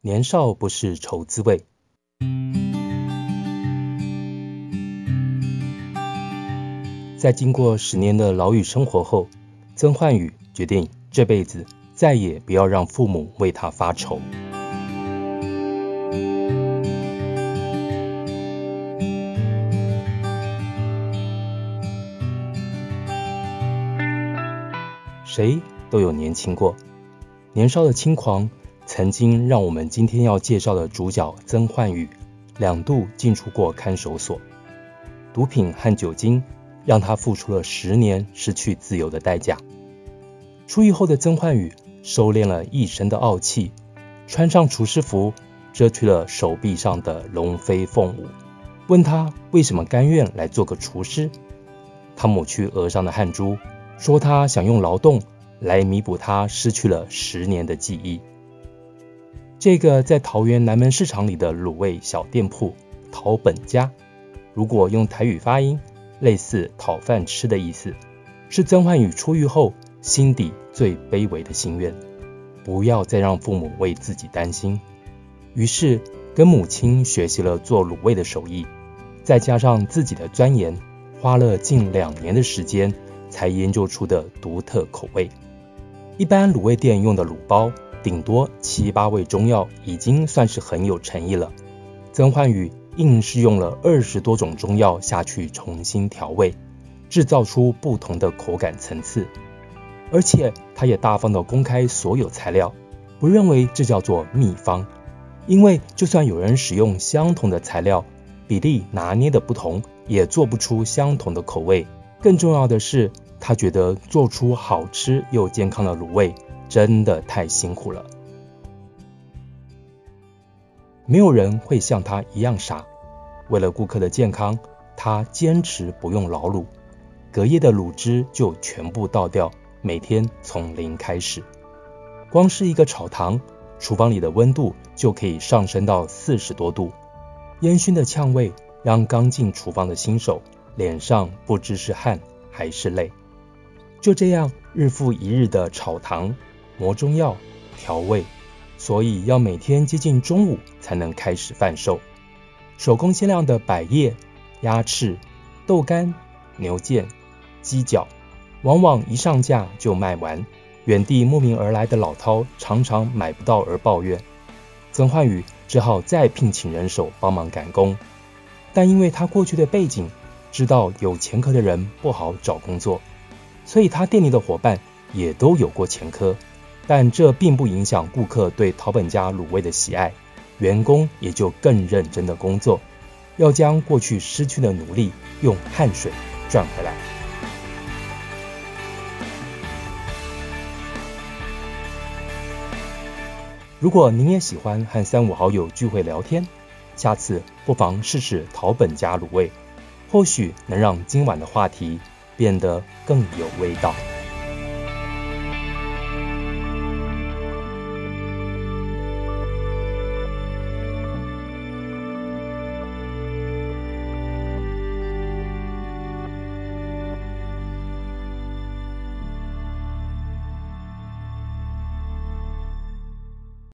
年少不是愁滋味。在经过十年的牢狱生活后，曾焕宇决定这辈子再也不要让父母为他发愁。谁都有年轻过，年少的轻狂曾经让我们今天要介绍的主角曾焕宇两度进出过看守所，毒品和酒精。让他付出了十年失去自由的代价。出狱后的曾焕宇收敛了一身的傲气，穿上厨师服，遮去了手臂上的龙飞凤舞。问他为什么甘愿来做个厨师？他抹去额上的汗珠，说他想用劳动来弥补他失去了十年的记忆。这个在桃园南门市场里的卤味小店铺桃本家，如果用台语发音。类似讨饭吃的意思，是曾焕宇出狱后心底最卑微的心愿，不要再让父母为自己担心。于是跟母亲学习了做卤味的手艺，再加上自己的钻研，花了近两年的时间才研究出的独特口味。一般卤味店用的卤包，顶多七八味中药，已经算是很有诚意了。曾焕宇。硬是用了二十多种中药下去重新调味，制造出不同的口感层次。而且他也大方的公开所有材料，不认为这叫做秘方，因为就算有人使用相同的材料，比例拿捏的不同，也做不出相同的口味。更重要的是，他觉得做出好吃又健康的卤味真的太辛苦了。没有人会像他一样傻。为了顾客的健康，他坚持不用老卤，隔夜的卤汁就全部倒掉，每天从零开始。光是一个炒糖，厨房里的温度就可以上升到四十多度，烟熏的呛味让刚进厨房的新手脸上不知是汗还是泪。就这样日复一日的炒糖、磨中药、调味，所以要每天接近中午才能开始贩售。手工鲜亮的百叶、鸭翅、豆干、牛腱、鸡脚，往往一上架就卖完。远地慕名而来的老饕常常买不到而抱怨，曾焕宇只好再聘请人手帮忙赶工。但因为他过去的背景，知道有前科的人不好找工作，所以他店里的伙伴也都有过前科。但这并不影响顾客对桃本家卤味的喜爱。员工也就更认真的工作，要将过去失去的努力用汗水赚回来。如果您也喜欢和三五好友聚会聊天，下次不妨试试桃本家卤味，或许能让今晚的话题变得更有味道。